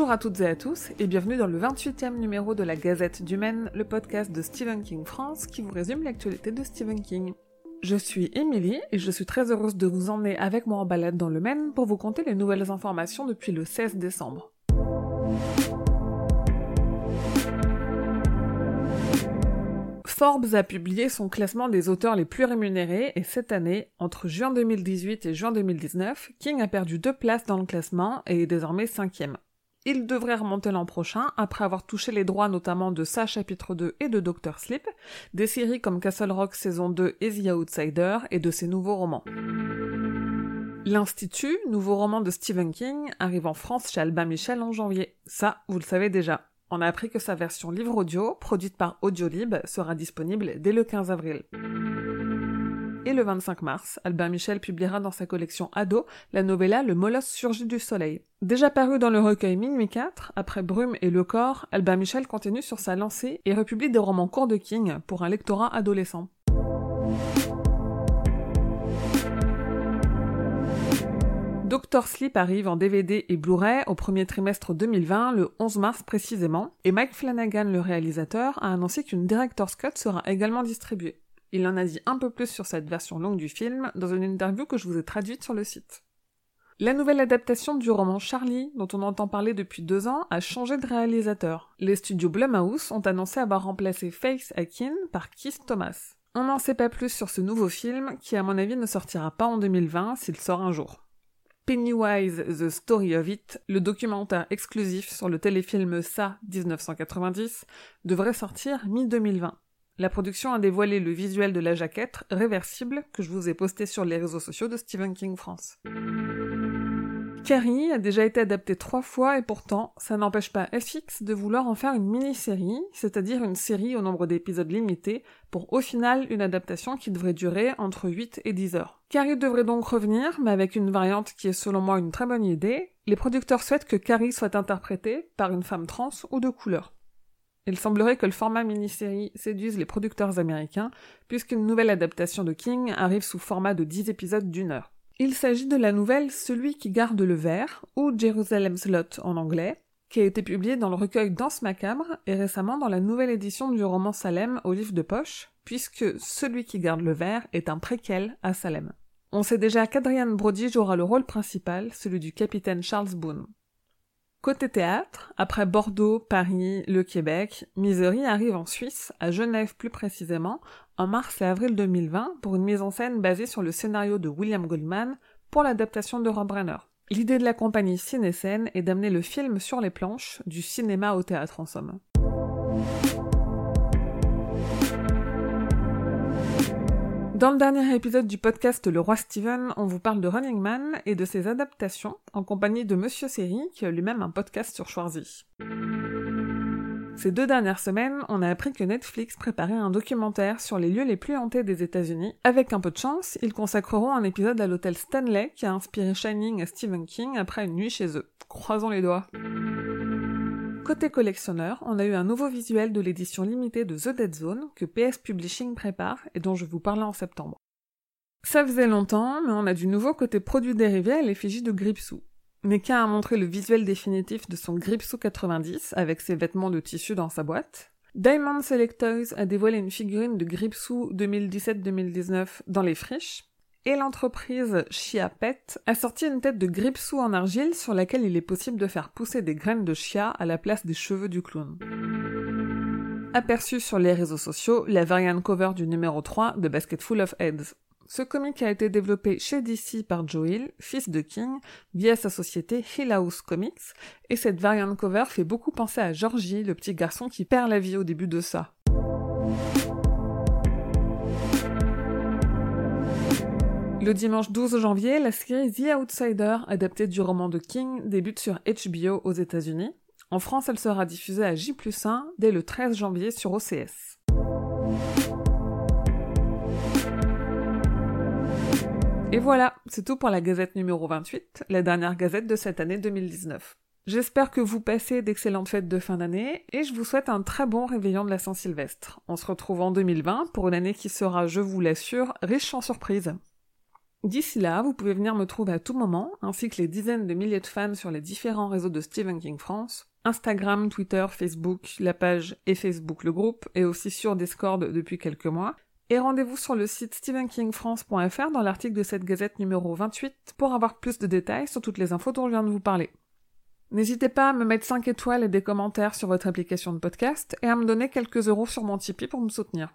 Bonjour à toutes et à tous et bienvenue dans le 28e numéro de la Gazette du Maine, le podcast de Stephen King France qui vous résume l'actualité de Stephen King. Je suis Emily et je suis très heureuse de vous emmener avec moi en balade dans le Maine pour vous conter les nouvelles informations depuis le 16 décembre. Forbes a publié son classement des auteurs les plus rémunérés et cette année, entre juin 2018 et juin 2019, King a perdu deux places dans le classement et est désormais cinquième. Il devrait remonter l'an prochain, après avoir touché les droits notamment de Sa chapitre 2 et de Doctor Sleep, des séries comme Castle Rock saison 2 et The Outsider, et de ses nouveaux romans. L'Institut, nouveau roman de Stephen King, arrive en France chez Albin Michel en janvier. Ça, vous le savez déjà. On a appris que sa version livre audio, produite par Audiolib, sera disponible dès le 15 avril. Et le 25 mars, Albin Michel publiera dans sa collection Ado la novella Le molosse surgit du soleil. Déjà paru dans le recueil Minuit 4, après Brume et Le Corps, Albin Michel continue sur sa lancée et republie des romans courts de King pour un lectorat adolescent. Doctor Sleep arrive en DVD et Blu-ray au premier trimestre 2020, le 11 mars précisément, et Mike Flanagan, le réalisateur, a annoncé qu'une Director's Cut sera également distribuée. Il en a dit un peu plus sur cette version longue du film dans une interview que je vous ai traduite sur le site. La nouvelle adaptation du roman Charlie, dont on entend parler depuis deux ans, a changé de réalisateur. Les studios Blumhouse ont annoncé avoir remplacé Faith Akin par Keith Thomas. On n'en sait pas plus sur ce nouveau film, qui à mon avis ne sortira pas en 2020 s'il sort un jour. Pennywise The Story of It, le documentaire exclusif sur le téléfilm Ça 1990, devrait sortir mi-2020. La production a dévoilé le visuel de la jaquette réversible que je vous ai posté sur les réseaux sociaux de Stephen King France. Carrie a déjà été adaptée trois fois et pourtant, ça n'empêche pas FX de vouloir en faire une mini-série, c'est-à-dire une série au nombre d'épisodes limités, pour au final une adaptation qui devrait durer entre 8 et 10 heures. Carrie devrait donc revenir, mais avec une variante qui est selon moi une très bonne idée. Les producteurs souhaitent que Carrie soit interprétée par une femme trans ou de couleur. Il semblerait que le format mini-série séduise les producteurs américains, puisqu'une nouvelle adaptation de King arrive sous format de 10 épisodes d'une heure. Il s'agit de la nouvelle Celui qui garde le verre, ou Jerusalem's Lot en anglais, qui a été publiée dans le recueil Danse macabre et récemment dans la nouvelle édition du roman Salem au livre de poche, puisque Celui qui garde le verre est un préquel à Salem. On sait déjà qu'Adrian Brody jouera le rôle principal, celui du capitaine Charles Boone. Côté théâtre, après Bordeaux, Paris, le Québec, Misery arrive en Suisse, à Genève plus précisément, en mars et avril 2020 pour une mise en scène basée sur le scénario de William Goldman pour l'adaptation de Rob L'idée de la compagnie Cinécène est d'amener le film sur les planches, du cinéma au théâtre en somme. Dans le dernier épisode du podcast Le Roi Steven, on vous parle de Running Man et de ses adaptations, en compagnie de Monsieur Série, qui a lui-même un podcast sur Schwarzy. Ces deux dernières semaines, on a appris que Netflix préparait un documentaire sur les lieux les plus hantés des États-Unis. Avec un peu de chance, ils consacreront un épisode à l'hôtel Stanley qui a inspiré Shining à Stephen King après une nuit chez eux. Croisons les doigts. Côté collectionneur, on a eu un nouveau visuel de l'édition limitée de The Dead Zone que PS Publishing prépare et dont je vous parlais en septembre. Ça faisait longtemps, mais on a du nouveau côté produit dérivé à l'effigie de Gripsou. Meka a montré le visuel définitif de son Gripsou 90 avec ses vêtements de tissu dans sa boîte. Diamond Selectoys a dévoilé une figurine de Gripsou 2017-2019 dans les friches. Et l'entreprise Chia Pet a sorti une tête de Gripsou en argile sur laquelle il est possible de faire pousser des graines de chia à la place des cheveux du clown. Aperçu sur les réseaux sociaux, la variant cover du numéro 3 de Basket Full of Heads. Ce comic a été développé chez DC par Joe Hill, fils de King, via sa société Hill House Comics, et cette variant cover fait beaucoup penser à Georgie, le petit garçon qui perd la vie au début de ça. Le dimanche 12 janvier, la série The Outsider, adaptée du roman de King, débute sur HBO aux États-Unis. En France, elle sera diffusée à J1 dès le 13 janvier sur OCS. Et voilà, c'est tout pour la gazette numéro 28, la dernière gazette de cette année 2019. J'espère que vous passez d'excellentes fêtes de fin d'année et je vous souhaite un très bon réveillon de la Saint-Sylvestre. On se retrouve en 2020 pour une année qui sera, je vous l'assure, riche en surprises. D'ici là, vous pouvez venir me trouver à tout moment, ainsi que les dizaines de milliers de fans sur les différents réseaux de Stephen King France, Instagram, Twitter, Facebook, la page et Facebook le groupe, et aussi sur Discord depuis quelques mois. Et rendez-vous sur le site stephenkingfrance.fr dans l'article de cette gazette numéro 28 pour avoir plus de détails sur toutes les infos dont je viens de vous parler. N'hésitez pas à me mettre 5 étoiles et des commentaires sur votre application de podcast et à me donner quelques euros sur mon Tipeee pour me soutenir.